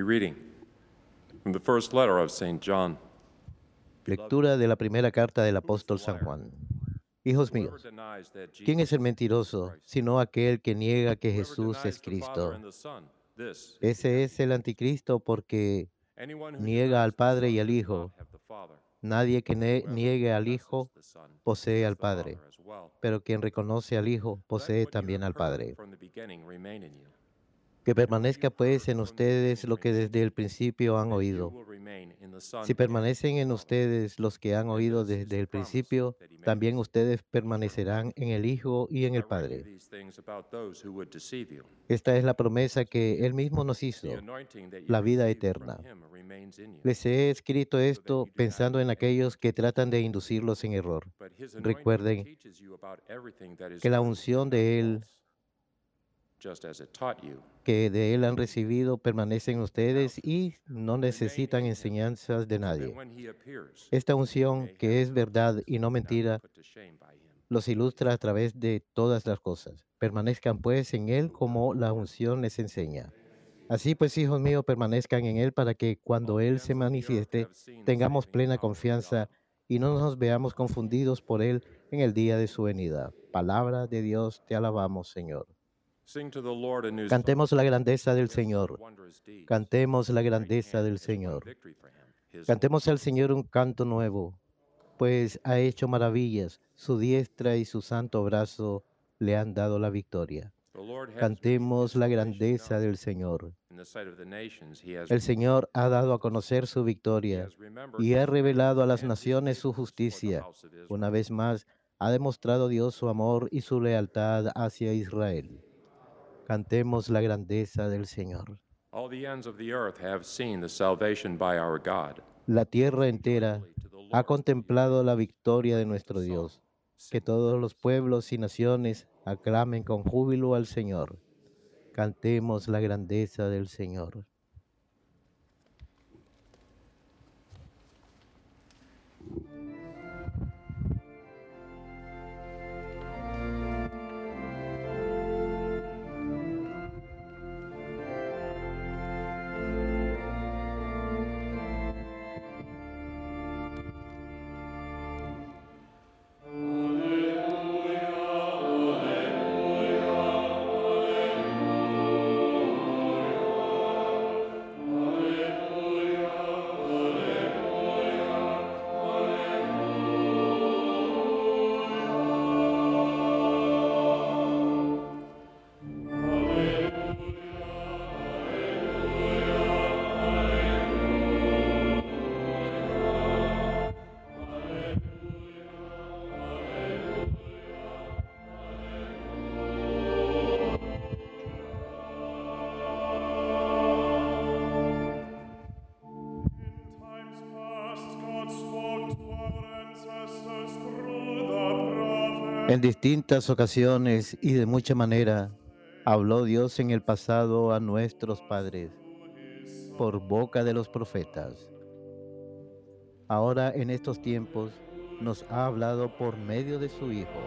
A reading from the first letter of St. John. Lectura de la primera carta del apóstol San Juan. Hijos míos, ¿quién es el mentiroso sino aquel que niega que Jesús es Cristo? Ese es el anticristo porque niega al Padre y al Hijo. Nadie que niegue al Hijo posee al Padre, pero quien reconoce al Hijo posee también al Padre. Que permanezca pues en ustedes lo que desde el principio han oído. Si permanecen en ustedes los que han oído desde el principio, también ustedes permanecerán en el Hijo y en el Padre. Esta es la promesa que Él mismo nos hizo, la vida eterna. Les he escrito esto pensando en aquellos que tratan de inducirlos en error. Recuerden que la unción de Él que de Él han recibido permanecen ustedes y no necesitan enseñanzas de nadie. Esta unción, que es verdad y no mentira, los ilustra a través de todas las cosas. Permanezcan pues en Él como la unción les enseña. Así pues, hijos míos, permanezcan en Él para que cuando Él se manifieste tengamos plena confianza y no nos veamos confundidos por Él en el día de su venida. Palabra de Dios, te alabamos, Señor. Cantemos la grandeza del Señor. Cantemos la grandeza del Señor. Cantemos al Señor un canto nuevo, pues ha hecho maravillas. Su diestra y su santo brazo le han dado la victoria. Cantemos la grandeza del Señor. El Señor ha dado a conocer su victoria y ha revelado a las naciones su justicia. Una vez más, ha demostrado Dios su amor y su lealtad hacia Israel. Cantemos la grandeza del Señor. La tierra entera ha contemplado la victoria de nuestro Dios. Que todos los pueblos y naciones aclamen con júbilo al Señor. Cantemos la grandeza del Señor. En distintas ocasiones y de mucha manera habló Dios en el pasado a nuestros padres por boca de los profetas. Ahora en estos tiempos nos ha hablado por medio de su Hijo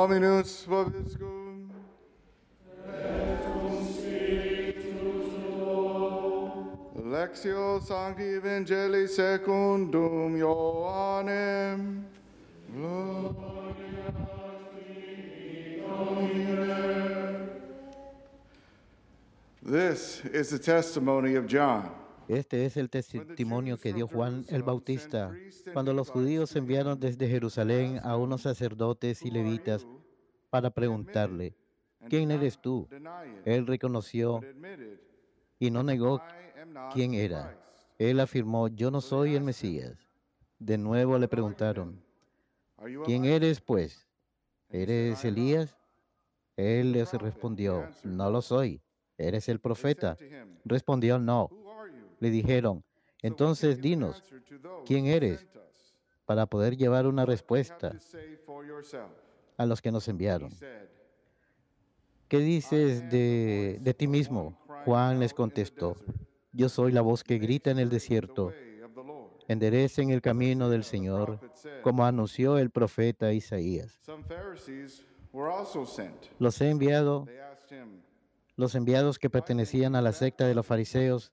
Dominus vobiscum. Lectio Sancti Evangelii secundum Ioannem. This is the testimony of John. Este es el testimonio que dio Juan el Bautista cuando los judíos enviaron desde Jerusalén a unos sacerdotes y levitas para preguntarle, ¿quién eres tú? Él reconoció y no negó quién era. Él afirmó, yo no soy el Mesías. De nuevo le preguntaron, ¿quién eres pues? ¿Eres Elías? Él les respondió, no lo soy. ¿Eres el profeta? Respondió, no. Le dijeron, entonces dinos, ¿quién eres? Para poder llevar una respuesta a los que nos enviaron. ¿qué dices de, de ti mismo? Juan les contestó, yo soy la voz que grita en el desierto, enderecen el camino del Señor, como anunció el profeta Isaías. Los he enviado, los enviados que pertenecían a la secta de los fariseos,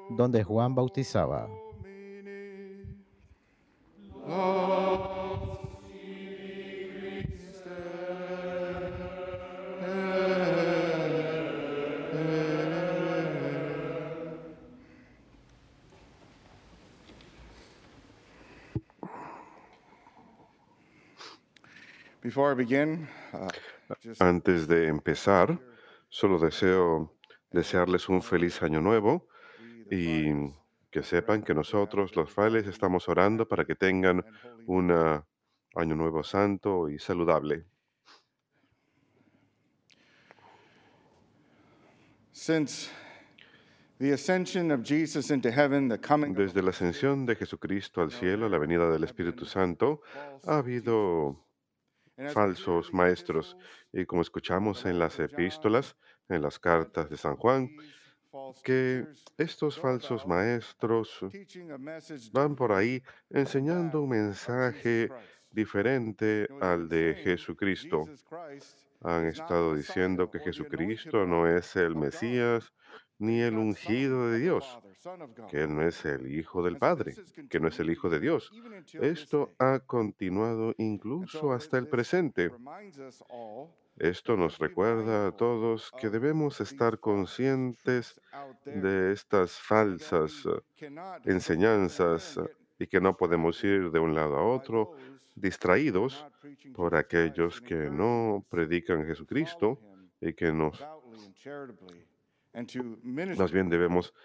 donde Juan bautizaba. Before I begin, uh, Antes de empezar, solo deseo desearles un feliz año nuevo y que sepan que nosotros, los frailes, estamos orando para que tengan un año nuevo santo y saludable. Since the ascension of Jesus into heaven, the coming of the Desde la ascensión de Jesucristo al cielo, la venida del Espíritu Santo, ha habido falsos maestros. Y como escuchamos en las epístolas, en las cartas de San Juan, que estos falsos maestros van por ahí enseñando un mensaje diferente al de Jesucristo. Han estado diciendo que Jesucristo no es el. Mesías ni el ungido de Dios, que Él no es el Hijo del Padre, que no es el Hijo de Dios. Esto ha continuado incluso so hasta el presente. Esto nos recuerda a todos que debemos estar conscientes de estas falsas eh, enseñanzas eh, y que no podemos ir de un lado a otro distraídos por aquellos que no predican a Jesucristo y que nos, más bien debemos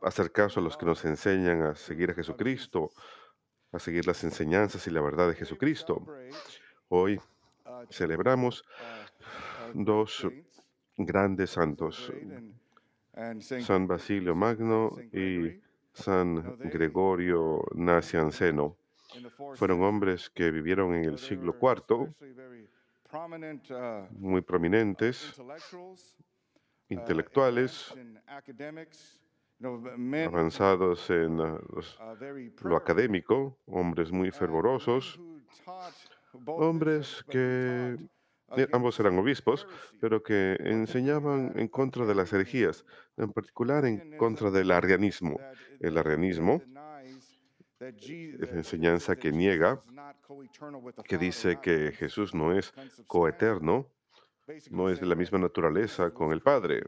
hacer caso a los que nos enseñan a seguir a Jesucristo, a seguir las enseñanzas y la verdad de Jesucristo. Hoy celebramos dos grandes santos, San Basilio Magno y San Gregorio Nacianceno. Fueron hombres que vivieron en el siglo IV, muy prominentes, intelectuales, avanzados en lo académico, hombres muy fervorosos, hombres que ambos eran obispos, pero que enseñaban en contra de las herejías, en particular en contra del arrianismo. El arrianismo es la enseñanza que niega, que dice que Jesús no es coeterno, no es de la misma naturaleza con el Padre.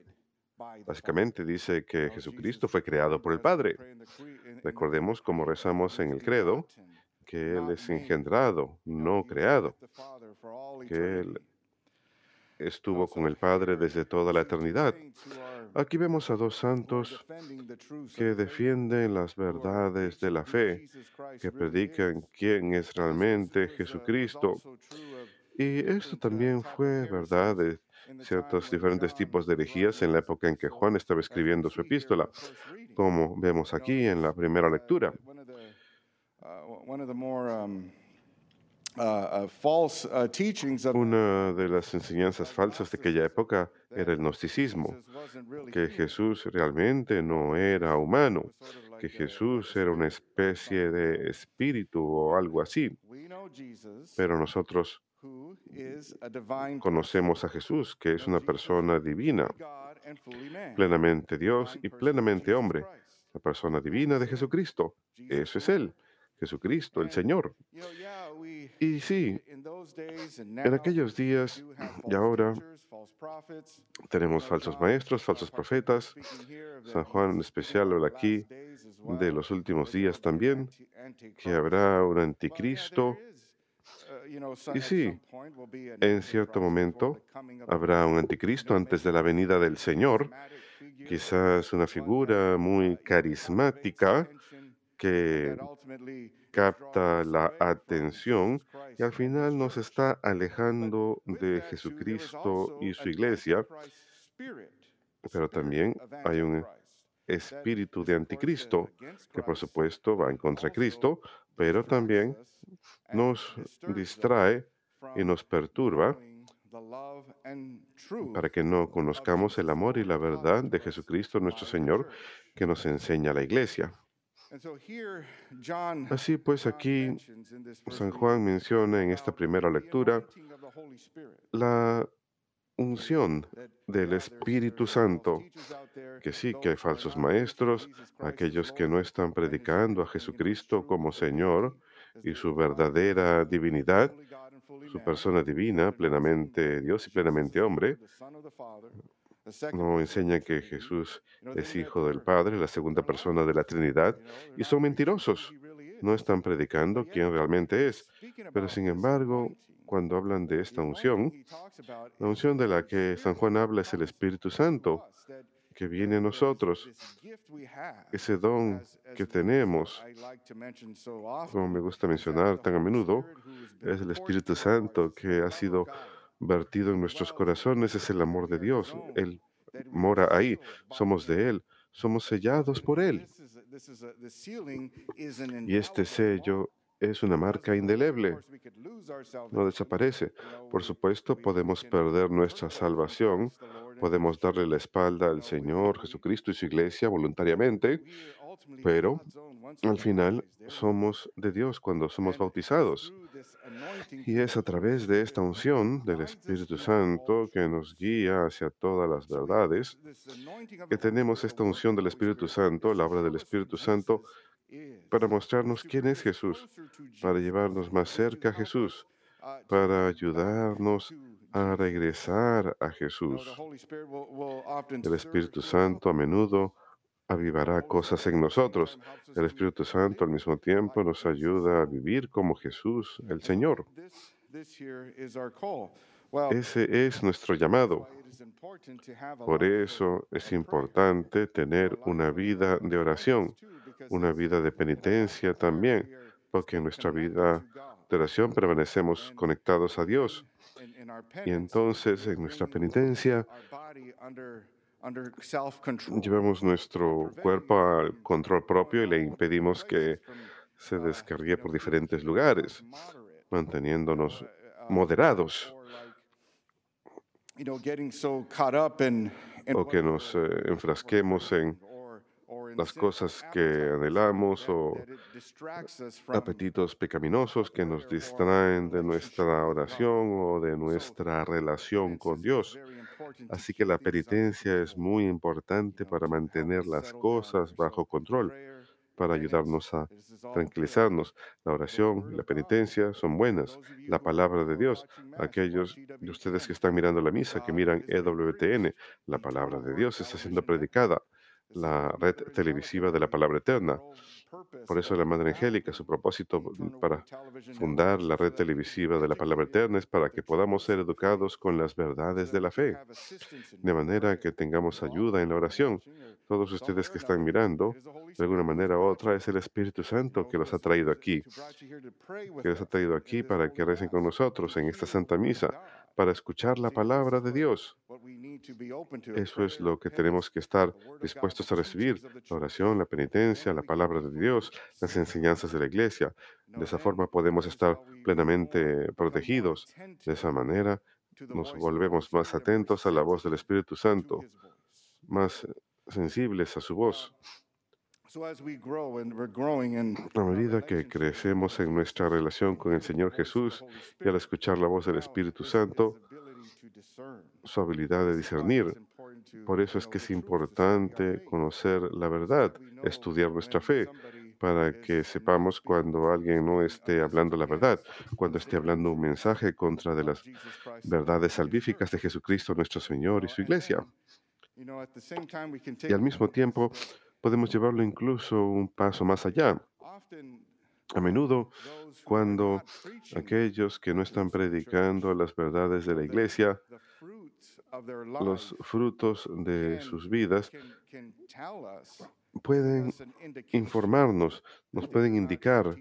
Básicamente dice que. Jesucristo fue creado por el Padre. Recordemos como creed, rezamos en el credo, que Él es engendrado, no creado, que Él estuvo con el Padre desde toda la eternidad. Aquí vemos a dos santos que defienden las verdades de la fe, que predican quién es realmente uh, Jesucristo. Y esto uh, también fue verdad de ciertos diferentes tipos de herejías en la época en que Juan estaba escribiendo su epístola, como vemos aquí en la primera uh, lectura. Una de las enseñanzas falsas de aquella época era el gnosticismo, que Jesús realmente no era humano, que Jesús era una especie de espíritu o algo así. Pero nosotros conocemos a. Jesús, que es una persona divina, plenamente Dios y plenamente hombre, la persona divina de Jesucristo. Eso es Él. Jesucristo, el Señor. Y sí, en aquellos días y ahora tenemos Uh, falsos maestros, uh, falsos profetas. San Juan en especial habla aquí de los últimos días también, que habrá un anticristo. uh, Y sí, en cierto momento habrá un anticristo antes de la venida del Señor, quizás una figura muy carismática que capta la atención y al final nos está alejando de Jesucristo y su iglesia, pero también hay un espíritu de anticristo que por supuesto va en contra de Cristo, pero también nos distrae y nos perturba para que no conozcamos el amor y la verdad de Jesucristo nuestro Señor que nos enseña la iglesia. Así pues, aquí San Juan menciona en esta primera lectura la unción del Espíritu Santo, que sí que hay falsos maestros, aquellos que no están predicando a Jesucristo como Señor y su verdadera divinidad, su persona divina, plenamente Dios y plenamente hombre, no enseñan que Jesús es hijo del Padre, la segunda persona de la Trinidad, y son mentirosos. No están predicando quién realmente es. Pero sin embargo, cuando hablan de esta unción, la unción de la que San Juan habla es el Espíritu Santo, que viene a nosotros, ese don que tenemos, como me gusta mencionar tan a menudo, es el Espíritu Santo que ha sido vertido en nuestros corazones, es el amor de Dios. Él mora ahí, somos de Él, somos sellados por Él. Y este sello es una marca indeleble, no desaparece. Por supuesto, podemos perder nuestra salvación, podemos darle la espalda al Señor Jesucristo y su iglesia voluntariamente, pero al final somos de Dios cuando somos bautizados. Y es a través de esta unción del Espíritu Santo que nos guía hacia todas las verdades, que tenemos esta unción del Espíritu Santo, la obra del Espíritu Santo, para mostrarnos quién es Jesús, para llevarnos más cerca a Jesús, para ayudarnos a regresar a Jesús. El Espíritu Santo a menudo avivará cosas en nosotros. El Espíritu Santo al mismo tiempo nos ayuda a vivir como Jesús, el Señor. Ese es nuestro llamado. Por eso es importante tener una vida de oración, una vida de penitencia también, porque en nuestra vida de oración permanecemos conectados a Dios. Y entonces en nuestra penitencia llevamos nuestro cuerpo al control propio y le impedimos que se descargue por diferentes lugares, manteniéndonos moderados o que nos eh, enfrasquemos en las cosas que anhelamos o apetitos pecaminosos que nos distraen de nuestra oración o de nuestra relación con Dios. Así que la penitencia es muy importante para mantener las cosas bajo control, para ayudarnos a tranquilizarnos. La oración la penitencia son buenas. La palabra de Dios, aquellos de ustedes que están mirando la misa, que miran EWTN, la palabra de Dios está siendo predicada la red televisiva de la palabra eterna. Por eso la Madre Angélica, su propósito para fundar la red televisiva de la palabra eterna es para que podamos ser educados con las verdades de la fe, de manera que tengamos ayuda en la oración. Todos ustedes que están mirando, de alguna manera u otra, es el Espíritu Santo que los ha traído aquí, que los ha traído aquí para que recen con nosotros en esta Santa Misa, para escuchar la palabra de Dios. Eso es lo que tenemos que estar dispuestos a recibir, la oración, la penitencia, la palabra de Dios, las enseñanzas de la iglesia. De esa forma podemos estar plenamente protegidos. De esa manera nos volvemos más atentos a la voz del Espíritu Santo, más sensibles a su voz. A medida que crecemos en nuestra relación con el Señor Jesús y al escuchar la voz del Espíritu Santo, su habilidad de discernir. Por eso es que es importante conocer la verdad, estudiar nuestra fe, para que sepamos cuando alguien no esté hablando la verdad, cuando esté hablando un mensaje contra de las verdades salvíficas de Jesucristo nuestro Señor y su iglesia. Y al mismo tiempo podemos llevarlo incluso un paso más allá. A menudo, cuando aquellos que no están predicando las verdades de la iglesia, los frutos de sus vidas pueden informarnos, nos pueden indicar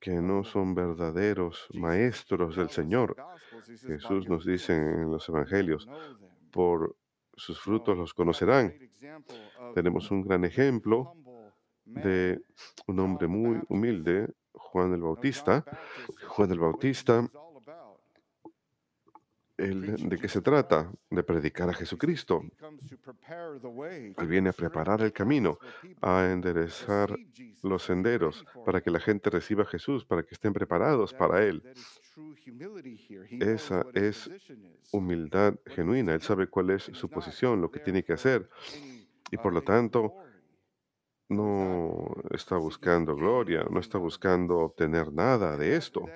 que no son verdaderos maestros del Señor. Jesús nos dice en los Evangelios, por sus frutos los conocerán. Tenemos un gran ejemplo de un hombre muy humilde, Juan el Bautista. Juan el Bautista, ¿de qué se trata? De predicar a Jesucristo. Él viene a preparar el camino, a enderezar los senderos para que la gente reciba a Jesús, para que estén preparados para Él. Esa es humildad genuina. Él sabe cuál es su posición, lo que tiene que hacer. Y por lo tanto, no está buscando gloria, no está buscando obtener nada de esto.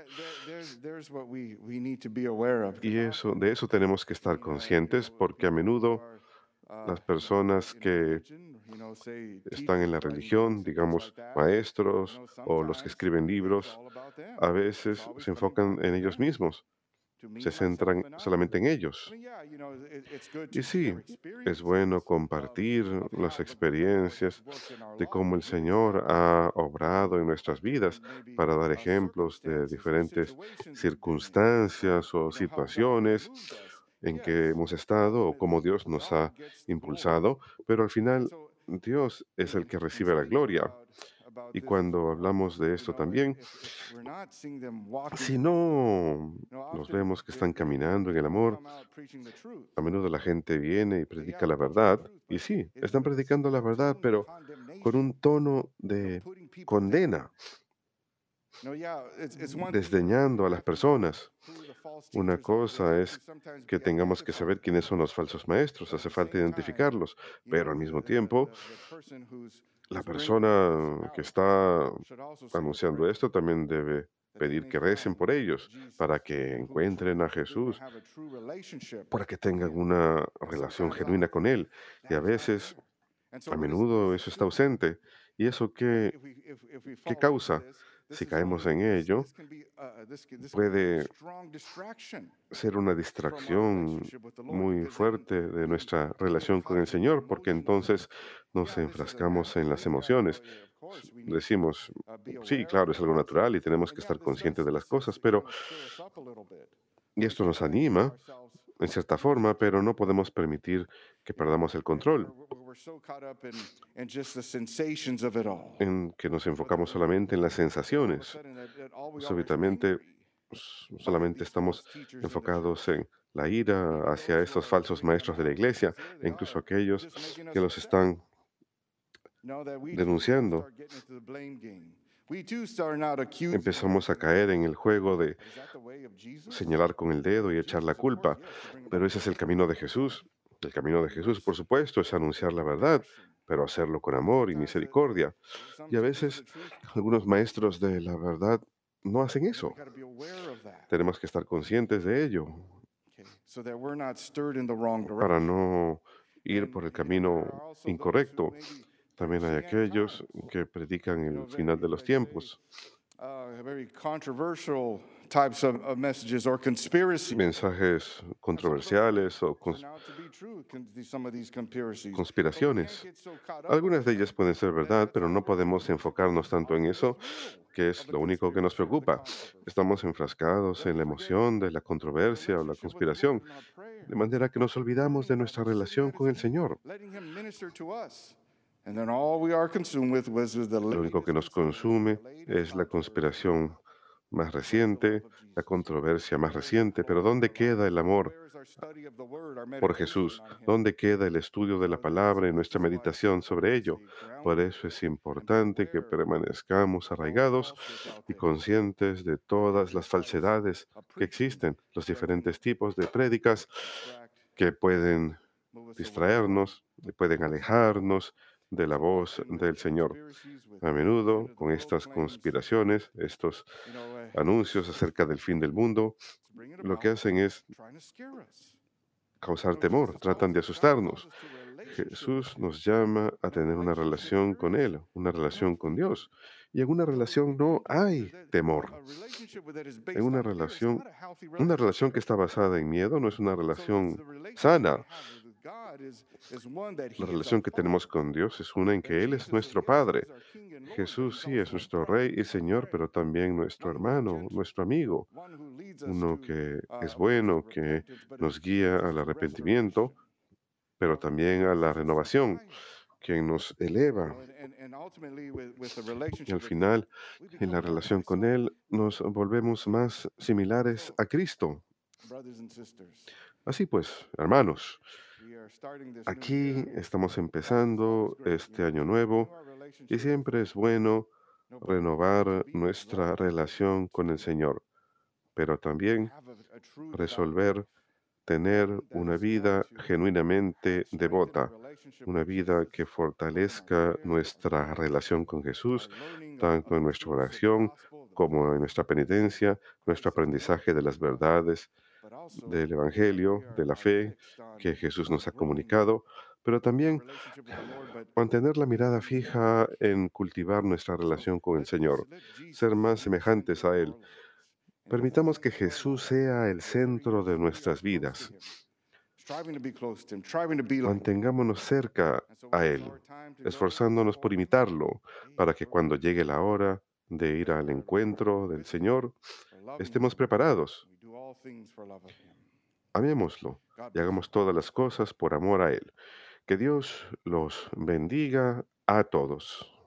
Y eso, de eso tenemos que estar conscientes porque a menudo las personas que están en la religión, digamos, maestros o los que escriben libros, a veces se enfocan en ellos mismos se centran solamente en ellos. Y sí, es bueno compartir las experiencias de cómo el Señor ha obrado en nuestras vidas para dar ejemplos de diferentes circunstancias o situaciones en que hemos estado o cómo Dios nos ha impulsado, pero al final Dios es el que recibe la gloria. Y cuando hablamos de esto también, si no los vemos que están caminando en el amor, a menudo la gente viene y predica la verdad, y sí, están predicando la verdad, pero con un tono de condena, desdeñando a las personas. Una cosa es que tengamos que saber quiénes son los falsos maestros, hace falta identificarlos, pero al mismo tiempo la persona que está anunciando esto también debe pedir que recen por ellos para que encuentren a Jesús, para que tengan una relación genuina con Él. Y a veces, a menudo, eso está ausente. ¿Y eso qué, qué causa? Si caemos en ello, puede ser una distracción muy fuerte de nuestra relación con el Señor, porque entonces nos enfrascamos en las emociones. Decimos, sí, claro, es algo natural y tenemos que estar conscientes de las cosas, pero... Y esto nos anima, en cierta forma, pero no podemos permitir que perdamos el control. en que nos enfocamos solamente en las sensaciones. Súbitamente pues, solamente estamos enfocados en la ira hacia estos falsos maestros de la iglesia e incluso aquellos que los están denunciando. Empezamos a caer en el juego de señalar con el dedo y echar la culpa, pero ese es el camino de Jesús. El camino de Jesús, por supuesto, es anunciar la verdad, pero hacerlo con amor y misericordia. Y a veces algunos maestros de la verdad no hacen eso. Tenemos que estar conscientes de ello para no ir por el camino incorrecto. También hay aquellos que predican el final de los tiempos. Mensajes controversiales o conspiraciones. Algunas de ellas pueden ser verdad, pero no podemos enfocarnos tanto en eso, que es lo único que nos preocupa. Estamos enfrascados en la emoción de la controversia o la conspiración, de manera que nos olvidamos de nuestra relación con el Señor. Lo único que nos consume es la conspiración más reciente, la controversia más reciente, pero ¿dónde queda el amor por Jesús? ¿Dónde queda el estudio de la palabra y nuestra meditación sobre ello? Por eso es importante que permanezcamos arraigados y conscientes de todas las falsedades que existen, los diferentes tipos de prédicas que pueden distraernos, pueden alejarnos de la voz del Señor. A menudo, con estas conspiraciones, estos anuncios acerca del fin del mundo, lo que hacen es causar temor, tratan de asustarnos. Jesús nos llama a tener una relación con Él, una relación con Dios. Y en una relación no hay temor. En una relación, una relación que está basada en miedo no es una relación sana. La relación que tenemos con Dios es una en que Él es nuestro Padre. Jesús sí es nuestro Rey y Señor, pero también nuestro hermano, nuestro amigo, uno que es bueno, que nos guía al to arrepentimiento, pero también a la renovación, quien nos eleva. Y al final, en la relación con. Él, nos volvemos más similares a Cristo. Así pues, hermanos, aquí estamos empezando este año nuevo y siempre es bueno renovar nuestra relación con el Señor, pero también resolver tener una vida genuinamente devota, una vida que fortalezca nuestra relación con Jesús, tanto en nuestra oración como en nuestra penitencia, nuestro aprendizaje de las verdades del Evangelio, de la fe que Jesús nos ha comunicado, pero también mantener la mirada fija en cultivar nuestra relación con el Señor, ser más semejantes a Él. Permitamos que Jesús sea el centro de nuestras vidas. Mantengámonos cerca a Él, esforzándonos por imitarlo, para que cuando llegue la hora de ir al encuentro del Señor, estemos preparados. Amémoslo y hagamos todas las cosas por amor a Él. Que Dios los bendiga a todos.